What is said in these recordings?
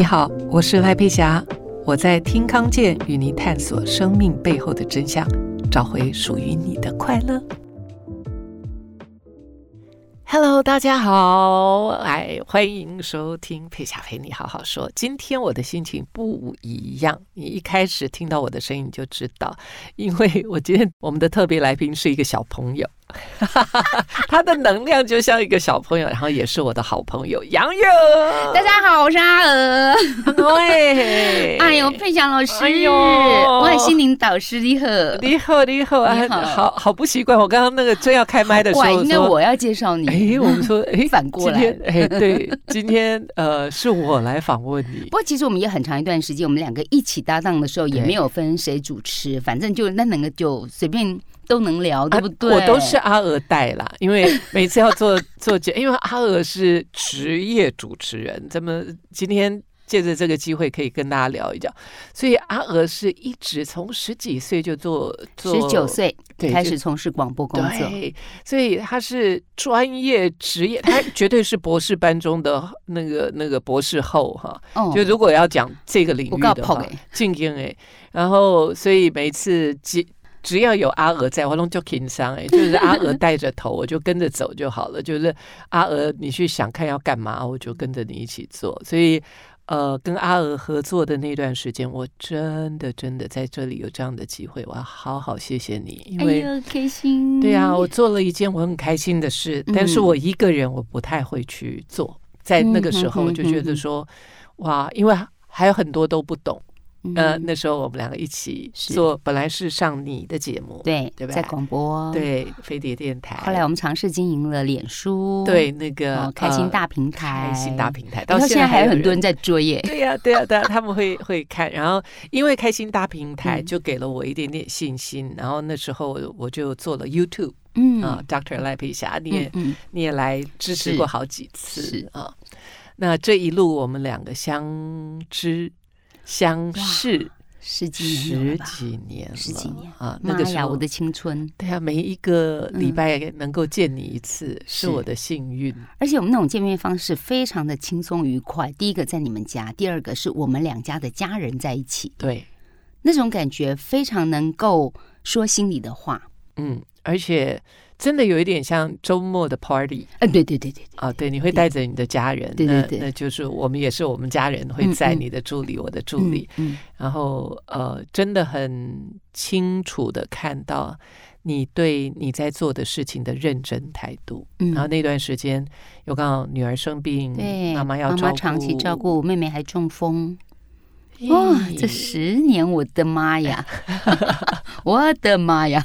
你好，我是赖佩霞，我在听康健与你探索生命背后的真相，找回属于你的快乐。Hello，大家好，哎，欢迎收听佩霞陪你好好说。今天我的心情不一样，你一开始听到我的声音你就知道，因为我今天我们的特别来宾是一个小朋友。他的能量就像一个小朋友，然后也是我的好朋友杨勇。大家好，我是阿娥。对，哎呦，佩祥老师，哎呦，我是心灵导师，你好，你好，你好，你好，好好不习惯。我刚刚那个正要开麦的时候，应该我要介绍你。哎，我们说，哎，反过来，哎，对，今天呃是我来访问你。不过其实我们也很长一段时间，我们两个一起搭档的时候，也没有分谁主持，反正就那两个就随便。都能聊，对不对？我都是阿娥带啦，因为每次要做 做节，因为阿娥是职业主持人，咱们今天借着这个机会可以跟大家聊一聊。所以阿娥是一直从十几岁就做，做十九岁开始从事广播工作，对，所以他是专业职业，他绝对是博士班中的那个那个博士后哈。哦，就如果要讲这个领域的话，静音哎，然后所以每次接。只要有阿娥在，我拢就轻松哎，就是阿娥带着头，我就跟着走就好了。就是阿娥，你去想看要干嘛，我就跟着你一起做。所以，呃，跟阿娥合作的那段时间，我真的真的在这里有这样的机会，我要好好谢谢你，因为开心。对啊，我做了一件我很开心的事，但是我一个人我不太会去做，在那个时候我就觉得说，哇，因为还有很多都不懂。呃，那时候我们两个一起做，本来是上你的节目，对对吧？在广播，对飞碟电台。后来我们尝试经营了脸书，对那个开心大平台，开心大平台，到现在还有很多人在追耶。对呀，对呀，对呀，他们会会看。然后因为开心大平 台就给了我一点点信心，然后那时候我就做了 YouTube，嗯啊，Doctor 赖佩霞，你也你也来支持过好几次啊。那这一路我们两个相知。相识十几年，十几年，十几年啊！那个时候我的青春，对啊，每一个礼拜能够见你一次，是我的幸运。而且我们那种见面方式非常的轻松愉快。第一个在你们家，第二个是我们两家的家人在一起，对，那种感觉非常能够说心里的话。嗯，而且。真的有一点像周末的 party，哎，对对对对，啊，对，你会带着你的家人，对对对，那就是我们也是我们家人会在你的助理，我的助理，嗯，然后呃，真的很清楚的看到你对你在做的事情的认真态度，然后那段时间有刚好女儿生病，对，妈妈要照顾，妈妈长期照顾，妹妹还中风。哇，这十年，我的妈呀！我的妈呀！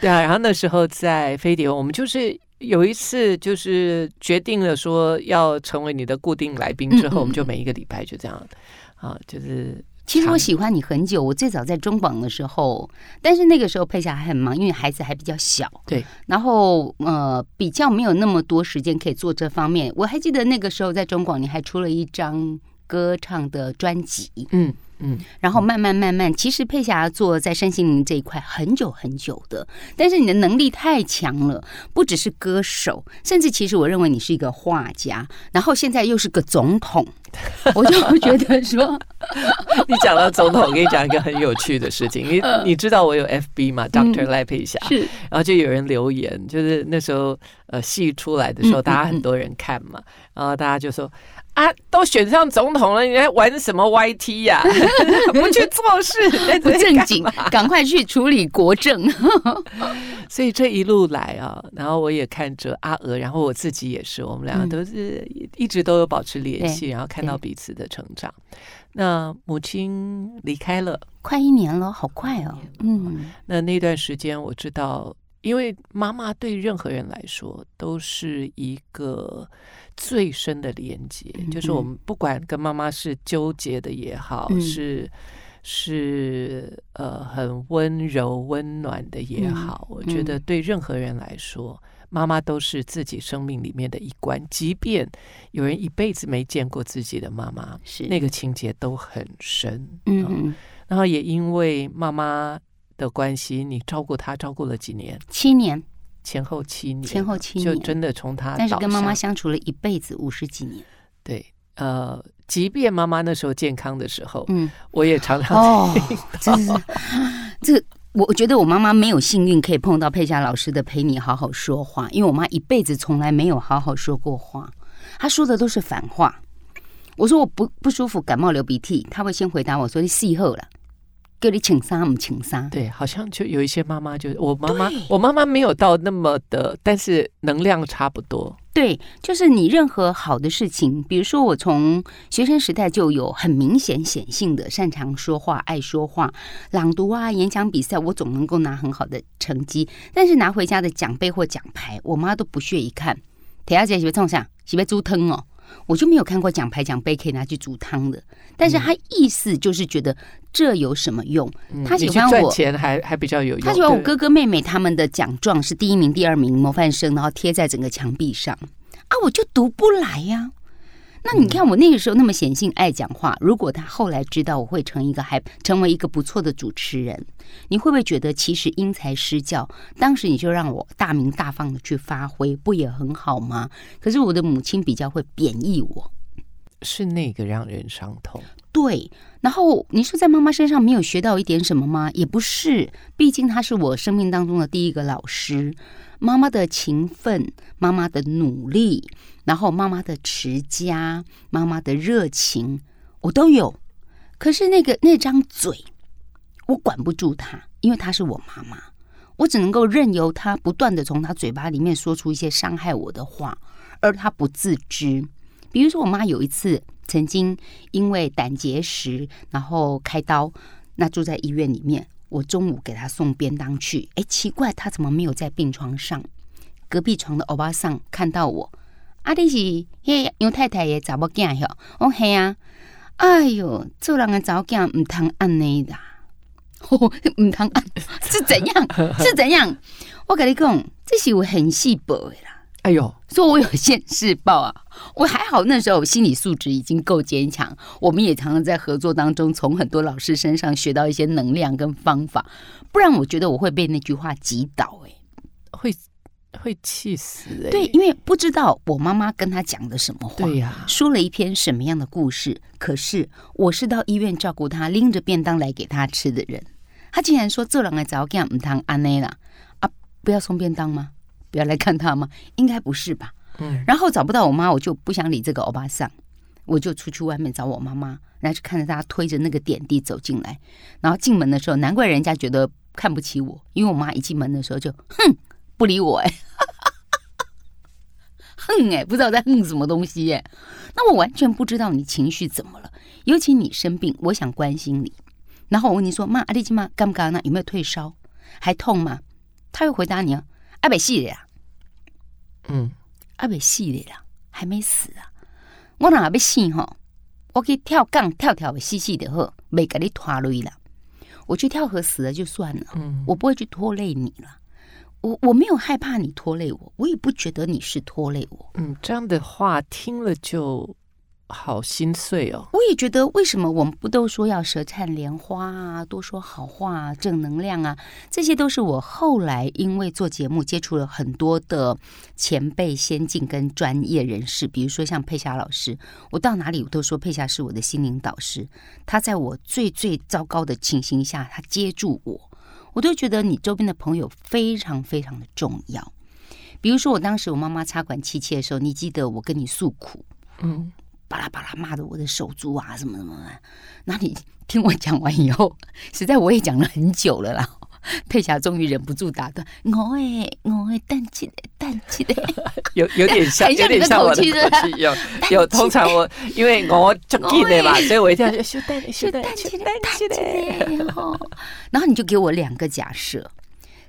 对啊，然后那时候在飞碟，我们就是有一次就是决定了说要成为你的固定来宾之后，嗯嗯，我们就每一个礼拜就这样啊，就是。其实我喜欢你很久，我最早在中广的时候，但是那个时候佩霞还很忙，因为孩子还比较小，对，然后呃比较没有那么多时间可以做这方面。我还记得那个时候在中广，你还出了一张。歌唱的专辑，嗯。嗯，然后慢慢慢慢，其实佩霞做在身心灵这一块很久很久的，但是你的能力太强了，不只是歌手，甚至其实我认为你是一个画家，然后现在又是个总统，我就觉得说，你讲到总统，我跟你讲一个很有趣的事情，你 你知道我有 FB 嘛？Dr. 赖佩霞，是，然后就有人留言，就是那时候呃戏出来的时候，大家很多人看嘛，然后大家就说。啊，都选上总统了，你还玩什么 YT 呀？不去做事，不正经，赶快去处理国政。所以这一路来啊，然后我也看着阿娥，然后我自己也是，我们两个都是一直都有保持联系，然后看到彼此的成长。那母亲离开了，快一年了，好快哦。嗯，那那段时间我知道，因为妈妈对任何人来说都是一个。最深的连接，就是我们不管跟妈妈是纠结的也好，嗯、是是呃很温柔温暖的也好，嗯、我觉得对任何人来说，妈妈都是自己生命里面的一关。即便有人一辈子没见过自己的妈妈，是那个情节都很深。嗯，嗯，然后也因为妈妈的关系，你照顾他照顾了几年？七年。前后七年，前后七年，就真的从他，但是跟妈妈相处了一辈子五十几年。对，呃，即便妈妈那时候健康的时候，嗯，我也常常哦，这是这个，我觉得我妈妈没有幸运可以碰到佩霞老师的陪你好好说话，因为我妈一辈子从来没有好好说过话，她说的都是反话。我说我不不舒服，感冒流鼻涕，她会先回答我说你细后了。给你请杀，不请杀。对，好像就有一些妈妈，就是我妈妈，我妈妈没有到那么的，但是能量差不多。对，就是你任何好的事情，比如说我从学生时代就有很明显显性的擅长说话、爱说话、朗读啊、演讲比赛，我总能够拿很好的成绩。但是拿回家的奖杯或奖牌，我妈都不屑一看。铁小姐喜欢冲啥？喜欢煮汤哦。我就没有看过奖牌奖杯可以拿去煮汤的，但是他意思就是觉得这有什么用？嗯、他喜欢我钱还还比较有用。他喜欢我哥哥妹妹他们的奖状是第一名、第二名、模范生，然后贴在整个墙壁上啊，我就读不来呀、啊。那你看我那个时候那么显性爱讲话，如果他后来知道我会成一个还成为一个不错的主持人，你会不会觉得其实因材施教？当时你就让我大鸣大放的去发挥，不也很好吗？可是我的母亲比较会贬义我，是那个让人伤痛。对，然后你说在妈妈身上没有学到一点什么吗？也不是，毕竟她是我生命当中的第一个老师。妈妈的勤奋，妈妈的努力，然后妈妈的持家，妈妈的热情，我都有。可是那个那张嘴，我管不住她，因为她是我妈妈，我只能够任由她不断地从她嘴巴里面说出一些伤害我的话，而她不自知。比如说，我妈有一次曾经因为胆结石，然后开刀，那住在医院里面。我中午给他送便当去，哎，奇怪，他怎么没有在病床上？隔壁床的欧巴桑看到我，啊，你是嘿杨太太的查某囝哟？我嘿啊，哎呦，做人的查某囝唔通安尼啦，唔通安是怎样？是怎样？我跟你讲，这是有很细薄的啦。哎呦，说我有现世报啊！我还好，那时候心理素质已经够坚强。我们也常常在合作当中，从很多老师身上学到一些能量跟方法。不然，我觉得我会被那句话击倒，哎，会会气死哎。对，因为不知道我妈妈跟他讲的什么话，对呀，说了一篇什么样的故事。可是我是到医院照顾他，拎着便当来给他吃的人，他竟然说：“这两个早干唔当安内啦啊，不要送便当吗？”不要来看他吗？应该不是吧。嗯，然后找不到我妈，我就不想理这个欧巴桑，我就出去外面找我妈妈，然后就看着他推着那个点滴走进来。然后进门的时候，难怪人家觉得看不起我，因为我妈一进门的时候就哼，不理我哎，哼哎，不知道在哼什么东西哎。那我完全不知道你情绪怎么了，尤其你生病，我想关心你。然后我问你说妈，阿丽金妈干不干？那有没有退烧？还痛吗？他会回答你啊。阿未死的呀，嗯，阿未死咧啦，还没死啊。我若要死吼？我可以跳杠跳跳的死死的好，没给你拖累了。我去跳河死了就算了，嗯，我不会去拖累你了。我我没有害怕你拖累我，我也不觉得你是拖累我。嗯，这样的话听了就。好心碎哦！我也觉得，为什么我们不都说要舌灿莲花啊，多说好话啊，正能量啊？这些都是我后来因为做节目接触了很多的前辈、先进跟专业人士，比如说像佩霞老师，我到哪里我都说佩霞是我的心灵导师。他在我最最糟糕的情形下，他接住我，我都觉得你周边的朋友非常非常的重要。比如说，我当时我妈妈插管气切的时候，你记得我跟你诉苦，嗯。巴拉巴拉骂的我的手足啊，什么什么的。那你听我讲完以后，实在我也讲了很久了啦。佩霞终于忍不住打断：“我诶，我诶，淡起来，淡起来。”有有点像，有点像我的口气。有有，通常我因为我就记得嘛，所以我一定要说淡起来，淡起来，淡起来。然后你就给我两个假设：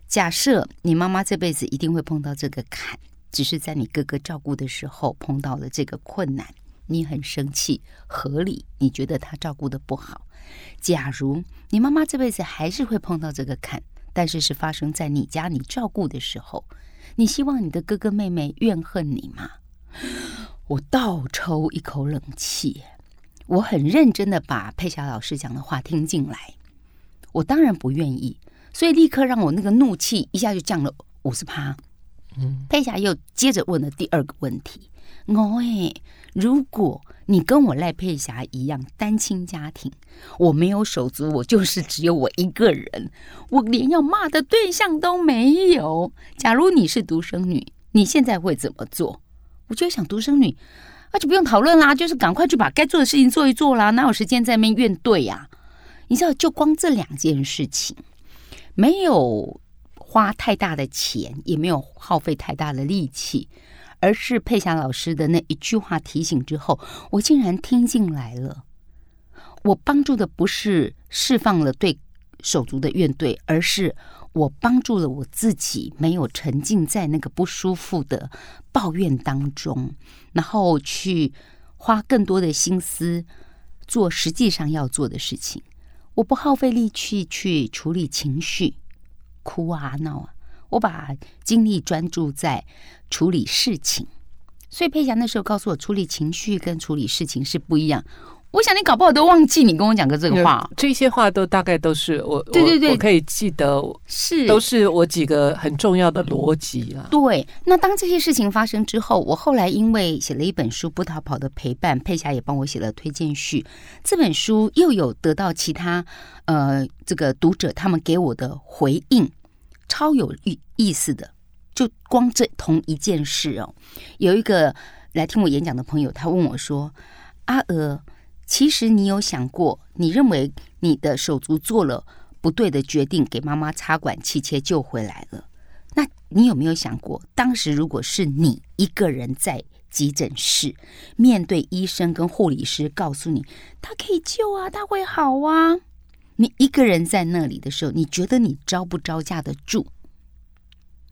假设你妈妈这辈子一定会碰到这个坎，只是在你哥哥照顾的时候碰到了这个困难。你很生气，合理？你觉得他照顾的不好？假如你妈妈这辈子还是会碰到这个坎，但是是发生在你家你照顾的时候，你希望你的哥哥妹妹怨恨你吗？我倒抽一口冷气，我很认真的把佩霞老师讲的话听进来，我当然不愿意，所以立刻让我那个怒气一下就降了五十趴。嗯，佩霞又接着问了第二个问题。我哎，如果你跟我赖佩霞一样单亲家庭，我没有手足，我就是只有我一个人，我连要骂的对象都没有。假如你是独生女，你现在会怎么做？我就想独生女，那就不用讨论啦，就是赶快去把该做的事情做一做啦，哪有时间在那边怨怼呀？你知道，就光这两件事情，没有花太大的钱，也没有耗费太大的力气。而是佩霞老师的那一句话提醒之后，我竟然听进来了。我帮助的不是释放了对手足的怨怼，而是我帮助了我自己，没有沉浸在那个不舒服的抱怨当中，然后去花更多的心思做实际上要做的事情。我不耗费力气去处理情绪，哭啊闹啊。我把精力专注在处理事情，所以佩霞那时候告诉我，处理情绪跟处理事情是不一样。我想你搞不好都忘记你跟我讲过这个话，这些话都大概都是我，对对对，我，可以记得是都是我几个很重要的逻辑啊。对，那当这些事情发生之后，我后来因为写了一本书《不逃跑的陪伴》，佩霞也帮我写了推荐序，这本书又有得到其他呃这个读者他们给我的回应。超有意意思的，就光这同一件事哦。有一个来听我演讲的朋友，他问我说：“阿娥，其实你有想过，你认为你的手足做了不对的决定，给妈妈插管气切救回来了？那你有没有想过，当时如果是你一个人在急诊室，面对医生跟护理师，告诉你他可以救啊，他会好啊？”你一个人在那里的时候，你觉得你招不招架得住？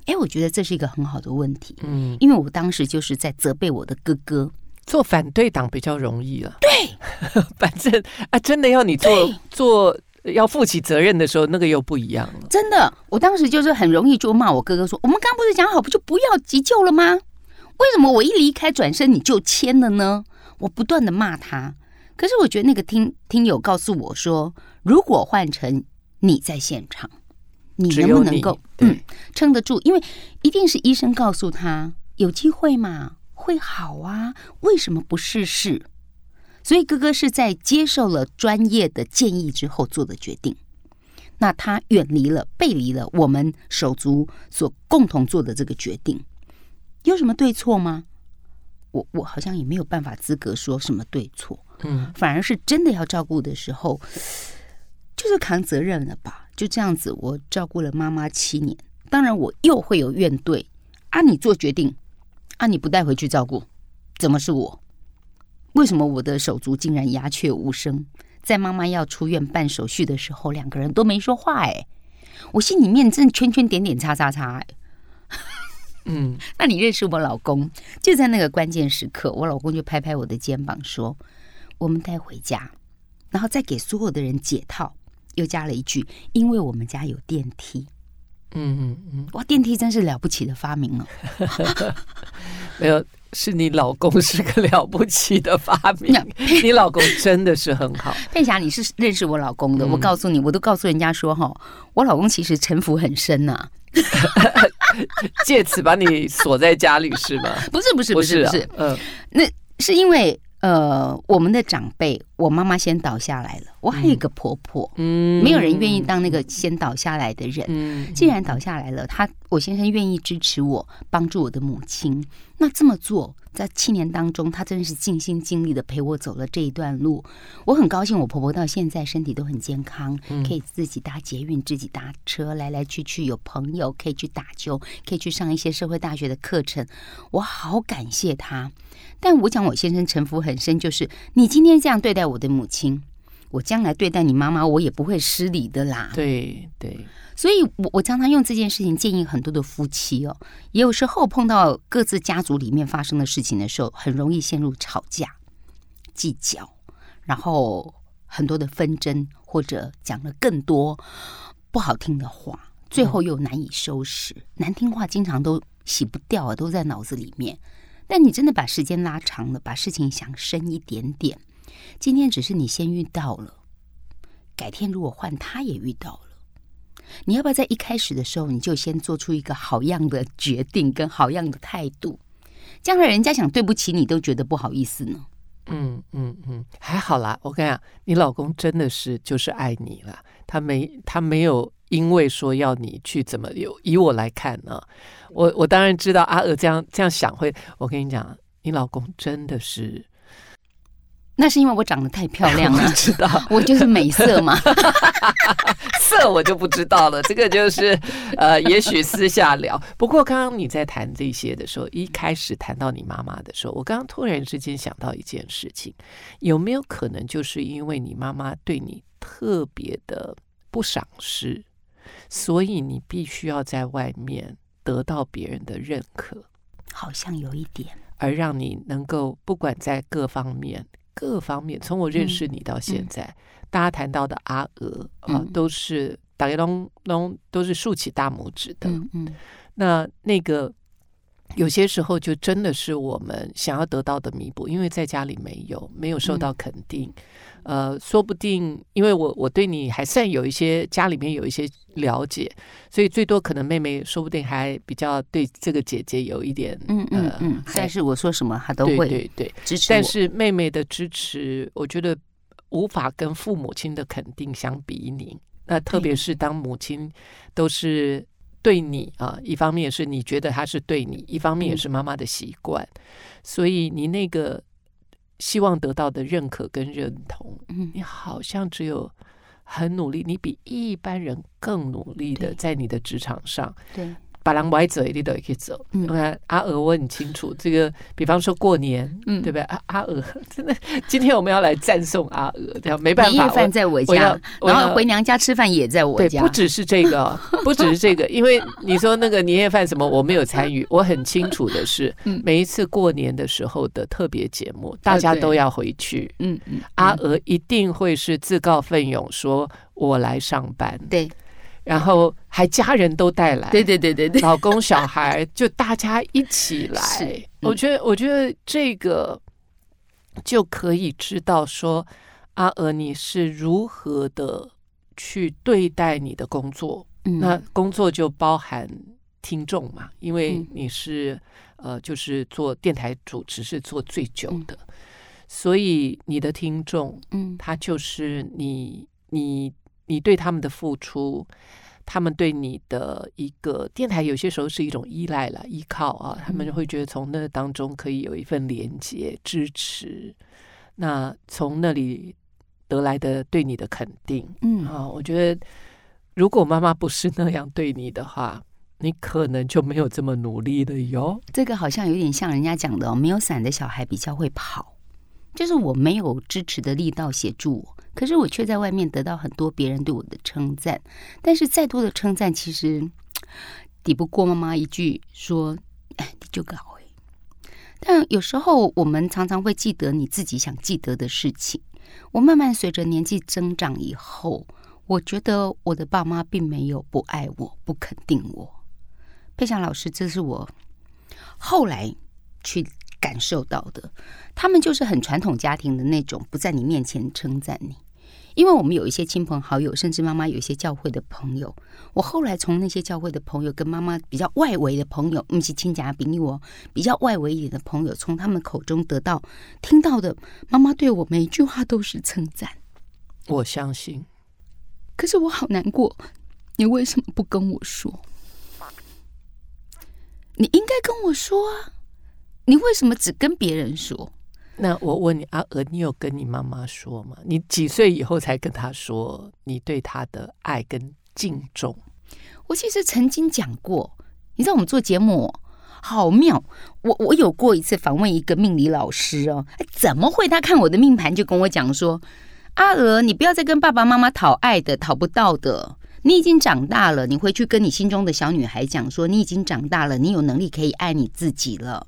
哎，我觉得这是一个很好的问题。嗯，因为我当时就是在责备我的哥哥，做反对党比较容易了。对，反正啊，真的要你做做要负起责任的时候，那个又不一样了。真的，我当时就是很容易就骂我哥哥说：“我们刚刚不是讲好不就不要急救了吗？为什么我一离开转身你就签了呢？”我不断的骂他。可是我觉得那个听听友告诉我说，如果换成你在现场，你能不能够嗯撑得住？因为一定是医生告诉他有机会嘛，会好啊，为什么不试试？所以哥哥是在接受了专业的建议之后做的决定。那他远离了、背离了我们手足所共同做的这个决定，有什么对错吗？我我好像也没有办法资格说什么对错。嗯，反而是真的要照顾的时候，就是扛责任了吧？就这样子，我照顾了妈妈七年，当然我又会有怨怼啊！你做决定啊！你不带回去照顾，怎么是我？为什么我的手足竟然鸦雀无声？在妈妈要出院办手续的时候，两个人都没说话哎，我心里面真的圈圈点点叉叉叉哎。嗯，那你认识我老公？就在那个关键时刻，我老公就拍拍我的肩膀说。我们带回家，然后再给所有的人解套，又加了一句：“因为我们家有电梯。”嗯嗯嗯，哇，电梯真是了不起的发明了。没有，是你老公是个了不起的发明。你老公真的是很好。佩霞，你是认识我老公的。嗯、我告诉你，我都告诉人家说哈，我老公其实城府很深呐、啊。借此把你锁在家里是吗？不是不是不是不是，嗯，那是因为。呃，我们的长辈，我妈妈先倒下来了。我还有一个婆婆，嗯，没有人愿意当那个先倒下来的人。嗯，既然倒下来了，他我先生愿意支持我，帮助我的母亲。那这么做，在七年当中，他真的是尽心尽力的陪我走了这一段路。我很高兴，我婆婆到现在身体都很健康，可以自己搭捷运，自己搭车来来去去，有朋友可以去打球，可以去上一些社会大学的课程。我好感谢他。但我讲我先生城府很深，就是你今天这样对待我的母亲，我将来对待你妈妈，我也不会失礼的啦。对对，所以我我常常用这件事情建议很多的夫妻哦，也有时候碰到各自家族里面发生的事情的时候，很容易陷入吵架、计较，然后很多的纷争，或者讲了更多不好听的话，最后又难以收拾，嗯、难听话经常都洗不掉啊，都在脑子里面。但你真的把时间拉长了，把事情想深一点点。今天只是你先遇到了，改天如果换他也遇到了，你要不要在一开始的时候你就先做出一个好样的决定跟好样的态度？将来人家想对不起你，都觉得不好意思呢。嗯嗯嗯，还好啦。我跟你讲，你老公真的是就是爱你了，他没他没有因为说要你去怎么有。以我来看呢，我我当然知道阿娥这样这样想会。我跟你讲，你老公真的是。那是因为我长得太漂亮了，我知道，我就是美色嘛。色我就不知道了，这个就是呃，也许私下聊。不过刚刚你在谈这些的时候，一开始谈到你妈妈的时候，我刚刚突然之间想到一件事情，有没有可能就是因为你妈妈对你特别的不赏识，所以你必须要在外面得到别人的认可？好像有一点，而让你能够不管在各方面。各方面，从我认识你到现在，嗯嗯、大家谈到的阿娥啊，嗯、都是大家都都都是竖起大拇指的。嗯，嗯那那个有些时候就真的是我们想要得到的弥补，因为在家里没有没有受到肯定。嗯呃，说不定因为我我对你还算有一些家里面有一些了解，所以最多可能妹妹说不定还比较对这个姐姐有一点嗯嗯嗯，但是我说什么她都会对对支持。但是妹妹的支持，我觉得无法跟父母亲的肯定相比拟。那特别是当母亲都是对你啊，一方面是你觉得他是对你，一方面也是妈妈的习惯，所以你那个。希望得到的认可跟认同，嗯，你好像只有很努力，你比一般人更努力的在你的职场上，对。把人歪走，一定都可以走。你看阿娥，我很清楚这个。比方说过年，嗯，对不对？阿阿娥真的，今天我们要来赞颂阿娥，这样没办法。年夜饭在我家，然后回娘家吃饭也在我家。不只是这个，不只是这个，因为你说那个年夜饭什么，我没有参与。我很清楚的是，每一次过年的时候的特别节目，大家都要回去。嗯嗯，阿娥一定会是自告奋勇说：“我来上班。”对。然后还家人都带来，对对对对对，老公小孩就大家一起来。我觉得，我觉得这个就可以知道说，阿娥你是如何的去对待你的工作。嗯，那工作就包含听众嘛，因为你是呃，就是做电台主持是做最久的，所以你的听众，嗯，他就是你你。你对他们的付出，他们对你的一个电台，有些时候是一种依赖了、依靠啊。他们就会觉得从那当中可以有一份连接、支持。那从那里得来的对你的肯定，嗯啊，我觉得如果妈妈不是那样对你的话，你可能就没有这么努力了哟。这个好像有点像人家讲的哦，没有伞的小孩比较会跑，就是我没有支持的力道协助我。可是我却在外面得到很多别人对我的称赞，但是再多的称赞，其实抵不过妈妈一句说：“哎，你就搞哎。”但有时候我们常常会记得你自己想记得的事情。我慢慢随着年纪增长以后，我觉得我的爸妈并没有不爱我、不肯定我。佩霞老师，这是我后来去感受到的。他们就是很传统家庭的那种，不在你面前称赞你。因为我们有一些亲朋好友，甚至妈妈有一些教会的朋友。我后来从那些教会的朋友跟妈妈比较外围的朋友，嗯是亲家比你我比较外围一点的朋友，从他们口中得到听到的，妈妈对我每一句话都是称赞。我相信。可是我好难过，你为什么不跟我说？你应该跟我说啊！你为什么只跟别人说？那我问你，阿娥，你有跟你妈妈说吗？你几岁以后才跟她说你对她的爱跟敬重？我其实曾经讲过，你知道我们做节目好妙。我我有过一次访问一个命理老师哦，怎么会？他看我的命盘就跟我讲说，阿娥，你不要再跟爸爸妈妈讨爱的，讨不到的。你已经长大了，你回去跟你心中的小女孩讲说，你已经长大了，你有能力可以爱你自己了。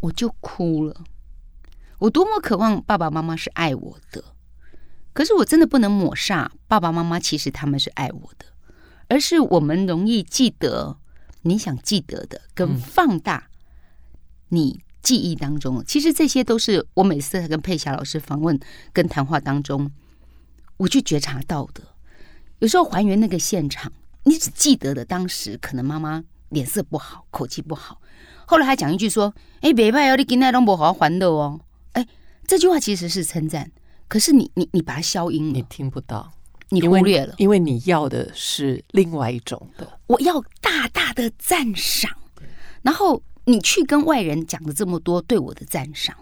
我就哭了。我多么渴望爸爸妈妈是爱我的，可是我真的不能抹煞爸爸妈妈，其实他们是爱我的，而是我们容易记得你想记得的，跟放大你记忆当中。其实这些都是我每次跟佩霞老师访问跟谈话当中，我去觉察到的。有时候还原那个现场，你只记得的当时可能妈妈脸色不好，口气不好。后来还讲一句说：“哎，别怕哦，你今天都不好好还的哦。”哎，这句话其实是称赞，可是你你你把它消音了，你听不到，你忽略了，因为，因为你要的是另外一种的，我要大大的赞赏，然后你去跟外人讲了这么多对我的赞赏，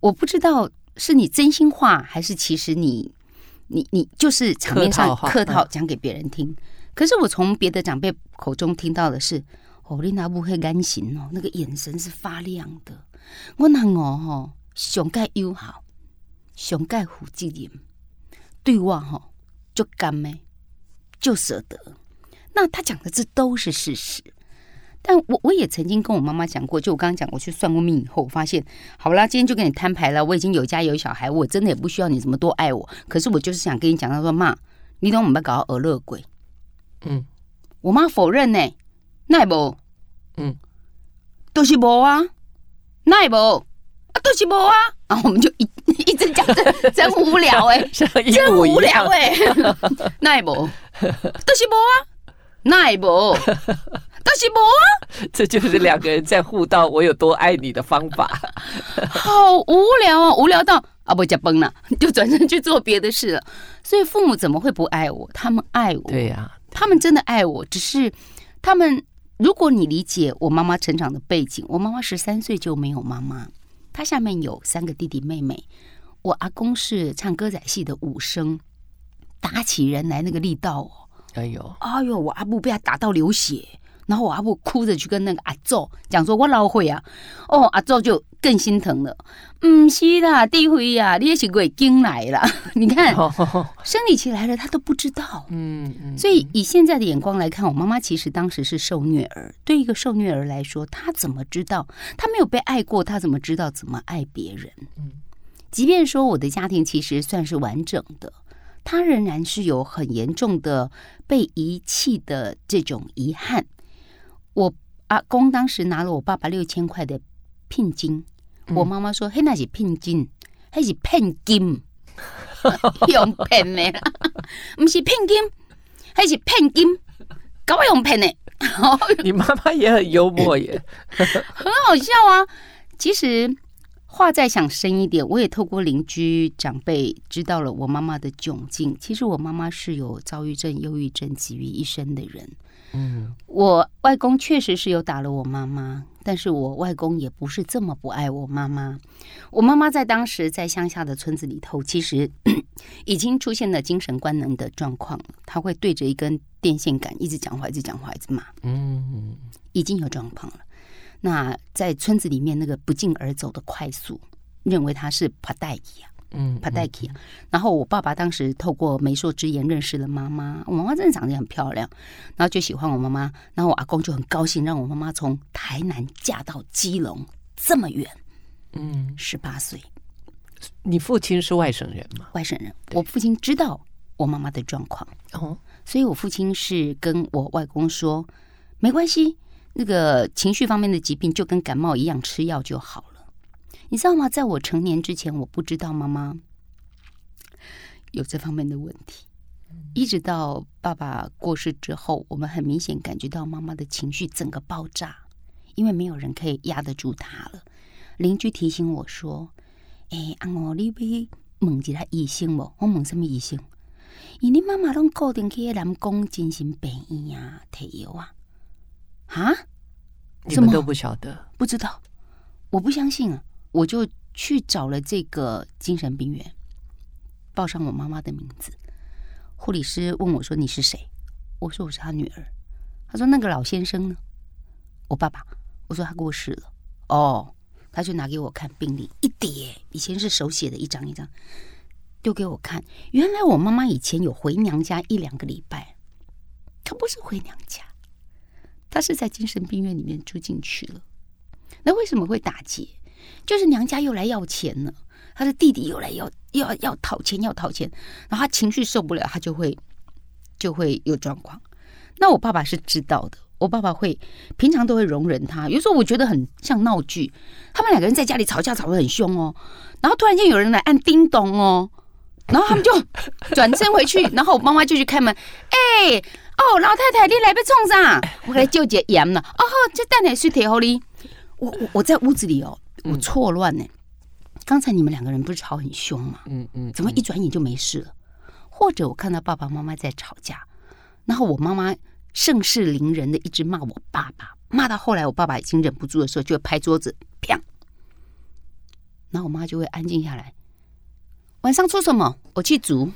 我不知道是你真心话还是其实你你你就是场面上客套讲给别人听。可是我从别的长辈口中听到的是，哦，你那不会甘心哦，那个眼神是发亮的。我那我吼，上盖友好，上盖负责任，对我吼就甘咩，就舍得。那他讲的这都是事实。但我我也曾经跟我妈妈讲过，就我刚刚讲，我去算过命以后，我发现好啦，今天就跟你摊牌了。我已经有家有小孩，我真的也不需要你怎么多爱我。可是我就是想跟你讲，他说妈，你懂我们搞到鹅乐鬼。嗯，我妈否认呢，那也无，嗯，都是无啊，那也无？啊，都是无啊，然后我们就一 一直讲，真真无聊哎，真无聊哎，那也无，都是无啊，那也无，都是无啊，这就是两个人在互道我有多爱你的方法，好无聊啊，无聊到啊不就崩了，就转身去做别的事了。所以父母怎么会不爱我？他们爱我，对呀。他们真的爱我，只是他们，如果你理解我妈妈成长的背景，我妈妈十三岁就没有妈妈，她下面有三个弟弟妹妹。我阿公是唱歌仔戏的武生，打起人来那个力道哦，哎呦，哎呦，我阿布被他打到流血。然后我阿母哭着去跟那个阿祖讲说：“我老悔啊，哦，阿祖就更心疼了。嗯，是啦，地辉呀，你也是鬼经来了。你看，生理期来了，他都不知道。嗯嗯。所以以现在的眼光来看，我妈妈其实当时是受虐儿。对一个受虐儿来说，他怎么知道？他没有被爱过，他怎么知道怎么爱别人？嗯。即便说我的家庭其实算是完整的，他仍然是有很严重的被遗弃的这种遗憾。我阿公当时拿了我爸爸六千块的聘金，嗯、我妈妈说：“嘿，那是聘金，还是聘金？用骗的，不是聘金，还是聘金？搞我用骗的。”你妈妈也很幽默耶，很好笑啊。其实话再想深一点，我也透过邻居长辈知道了我妈妈的窘境。其实我妈妈是有躁郁症、忧郁症集于一身的人。嗯，我外公确实是有打了我妈妈，但是我外公也不是这么不爱我妈妈。我妈妈在当时在乡下的村子里头，其实 已经出现了精神官能的状况她。会对着一根电线杆一直讲话，一直讲话，一直骂。嗯，已经有状况了。那在村子里面，那个不胫而走的快速，认为他是帕代伊啊。嗯。然后我爸爸当时透过媒妁之言认识了妈妈，我妈妈真的长得很漂亮，然后就喜欢我妈妈。然后我阿公就很高兴，让我妈妈从台南嫁到基隆这么远。嗯，十八岁。你父亲是外省人吗？外省人。我父亲知道我妈妈的状况，哦，所以我父亲是跟我外公说，没关系，那个情绪方面的疾病就跟感冒一样，吃药就好了。你知道吗？在我成年之前，我不知道妈妈有这方面的问题。一直到爸爸过世之后，我们很明显感觉到妈妈的情绪整个爆炸，因为没有人可以压得住她了。邻居提醒我说：“哎，阿我你别问一下医生不？我问什么医生？你妈妈拢固定去南宫精神病院啊，提药啊。啊？你们都不晓得？不知道？我不相信啊！”我就去找了这个精神病院，报上我妈妈的名字。护理师问我说：“你是谁？”我说：“我是他女儿。”他说：“那个老先生呢？”我爸爸。我说：“他过世了。”哦，他就拿给我看病历一叠，以前是手写的，一张一张，丢给我看。原来我妈妈以前有回娘家一两个礼拜，她不是回娘家，她是在精神病院里面住进去了。那为什么会打结？就是娘家又来要钱了，他的弟弟又来要要要讨钱要讨钱，然后他情绪受不了，他就会就会有状况。那我爸爸是知道的，我爸爸会平常都会容忍他。有时候我觉得很像闹剧，他们两个人在家里吵架吵得很凶哦，然后突然间有人来按叮咚哦，然后他们就 转身回去，然后我妈妈就去开门，哎、欸、哦老太太你来被冲上，我来纠结盐了哦，这蛋奶水铁好哩。我我我在屋子里哦，我错乱呢。刚才你们两个人不是吵很凶吗？嗯嗯，怎么一转眼就没事了？或者我看到爸爸妈妈在吵架，然后我妈妈盛势凌人的一直骂我爸爸，骂到后来我爸爸已经忍不住的时候，就会拍桌子，啪，然后我妈就会安静下来。晚上做什么？我去煮，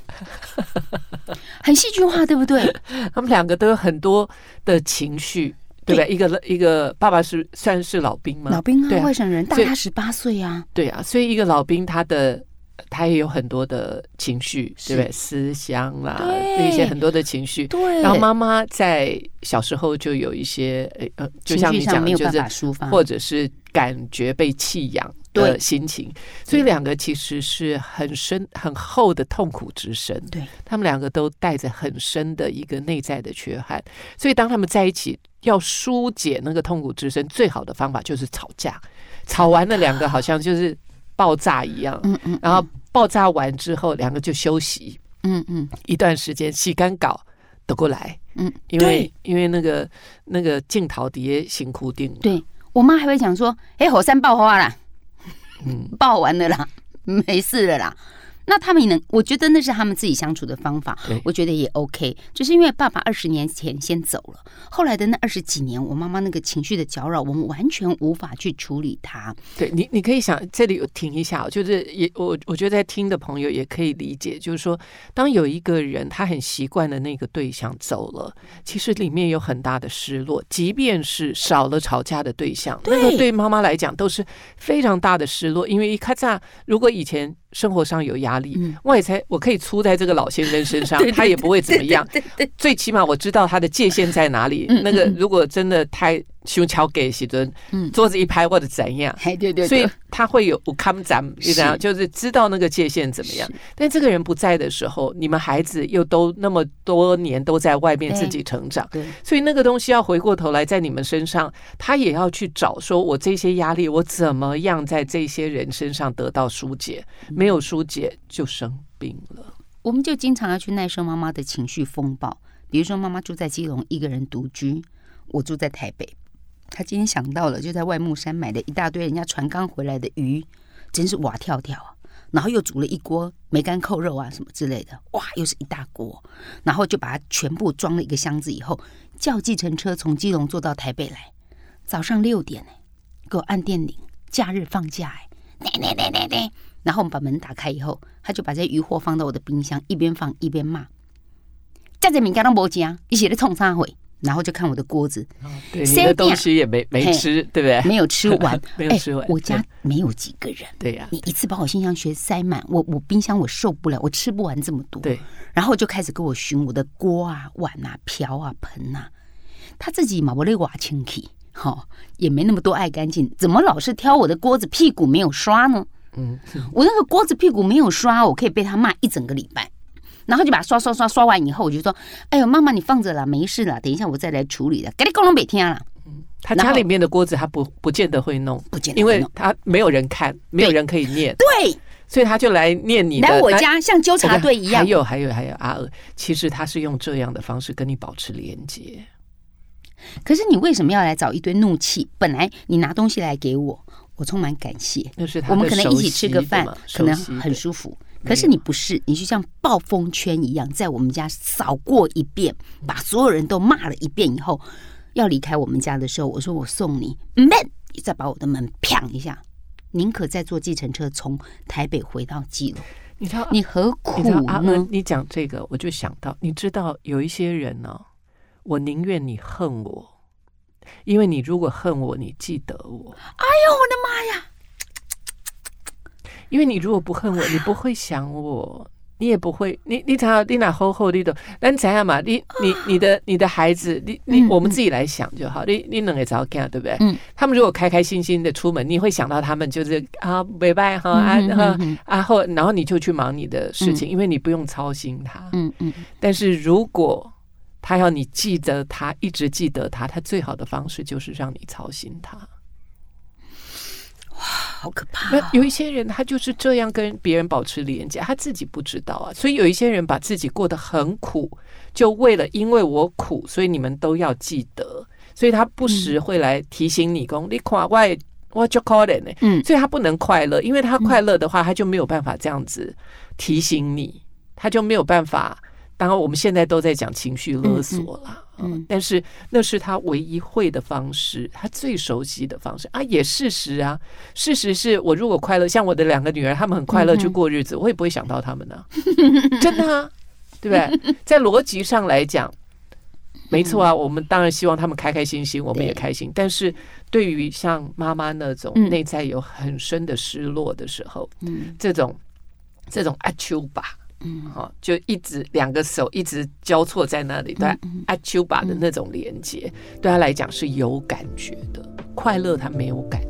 很戏剧化，对不对？他们两个都有很多的情绪。对不对？一个一个爸爸是算是老兵吗？老兵啊，外省人，大他十八岁啊。对啊，所以一个老兵，他的他也有很多的情绪，对不对？思乡啦，那些很多的情绪。对。然后妈妈在小时候就有一些呃，就像你讲的，就是或者是感觉被弃养的心情，所以两个其实是很深很厚的痛苦之深。对，他们两个都带着很深的一个内在的缺憾，所以当他们在一起。要疏解那个痛苦之深，最好的方法就是吵架。吵完了，两个好像就是爆炸一样。嗯嗯。然后爆炸完之后，两个就休息。嗯嗯。一段时间洗干搞得过来。嗯。因为因为那个那个镜头底下辛苦定。对我妈还会讲说：“哎，火山爆发了，嗯，爆完了啦，没事了啦。”那他们也能，我觉得那是他们自己相处的方法，我觉得也 OK。就是因为爸爸二十年前先走了，后来的那二十几年，我妈妈那个情绪的搅扰，我们完全无法去处理它。对你，你可以想这里有停一下，就是也我我觉得在听的朋友也可以理解，就是说，当有一个人他很习惯的那个对象走了，其实里面有很大的失落，即便是少了吵架的对象，那个对妈妈来讲都是非常大的失落，因为一咔嚓，如果以前。生活上有压力，我也才我可以出在这个老先生身上，他也不会怎么样。最起码我知道他的界限在哪里。那个如果真的太。胸桥给喜尊，桌子一拍或者怎样，对对，所以他会有不看咱们，就这样，就是知道那个界限怎么样。但这个人不在的时候，你们孩子又都那么多年都在外面自己成长，对，所以那个东西要回过头来在你们身上，他也要去找，说我这些压力我怎么样在这些人身上得到疏解？没有疏解就生病了。我们就经常要去耐受妈妈的情绪风暴，比如说妈妈住在基隆一个人独居，我住在台北。他今天想到了，就在外木山买了一大堆人家船刚回来的鱼，真是哇跳跳啊！然后又煮了一锅梅干扣肉啊什么之类的，哇，又是一大锅。然后就把它全部装了一个箱子，以后叫计程车从基隆坐到台北来。早上六点呢，给我按电铃，假日放假哎，然后我们把门打开以后，他就把这些鱼货放到我的冰箱，一边放一边骂：“这些物件都没吃，一起来冲啥会？”然后就看我的锅子，对，你的东西也没没吃，对不对？没有吃完，没有吃完。我家没有几个人，对呀。你一次把我冰箱全塞满，我我冰箱我受不了，我吃不完这么多。对，然后就开始给我寻我的锅啊、碗啊、瓢啊、盆啊。他自己嘛，我那瓦清气，哈，也没那么多爱干净，怎么老是挑我的锅子屁股没有刷呢？嗯，我那个锅子屁股没有刷，我可以被他骂一整个礼拜。然后就把它刷刷刷刷完以后，我就说：“哎呦，妈妈你放着啦，没事啦，等一下我再来处理的。”给你功能每天了。嗯，他家里面的锅子他不不见得会弄，不见得，因为他没有人看，没有人可以念。对，所以他就来念你的。来我家像纠察队一样。还有还有还有阿娥，其实他是用这样的方式跟你保持连接。可是你为什么要来找一堆怒气？本来你拿东西来给我，我充满感谢。那是我们可能一起吃个饭，可能很舒服。可是你不是，你就像暴风圈一样，在我们家扫过一遍，把所有人都骂了一遍以后，要离开我们家的时候，我说我送你，门，你再把我的门砰一下，宁可再坐计程车从台北回到基隆。你知道你何苦呢？啊、你讲这个，我就想到，你知道有一些人呢、哦，我宁愿你恨我，因为你如果恨我，你记得我。哎呦，我的！因为你如果不恨我，你不会想我，你也不会，你你想你哪厚厚的都，但怎样嘛？你你你的你的孩子，你你我们自己来想就好。你你能给找干对不对？嗯，他们如果开开心心的出门，你会想到他们就是啊，拜拜哈啊哈啊后，然后你就去忙你的事情，因为你不用操心他。嗯嗯。但是如果他要你记得他，一直记得他，他最好的方式就是让你操心他。哇，好可怕、有一些人，他就是这样跟别人保持连接，他自己不知道啊。所以有一些人把自己过得很苦，就为了因为我苦，所以你们都要记得。所以他不时会来提醒你，说、嗯、你看我我就可怜呢，嗯，所以他不能快乐，因为他快乐的话，他就没有办法这样子提醒你，他就没有办法。当然，我们现在都在讲情绪勒索了，嗯，嗯，但是那是他唯一会的方式，他最熟悉的方式啊，也事实啊，事实是我如果快乐，像我的两个女儿，她们很快乐去过日子，我也不会想到她们呢，真的啊，对不对？在逻辑上来讲，没错啊，我们当然希望他们开开心心，我们也开心。但是对于像妈妈那种内在有很深的失落的时候，嗯，这种这种阿丘吧。嗯，好，就一直两个手一直交错在那里，对，阿丘巴的那种连接，对他来讲是有感觉的，快乐他没有感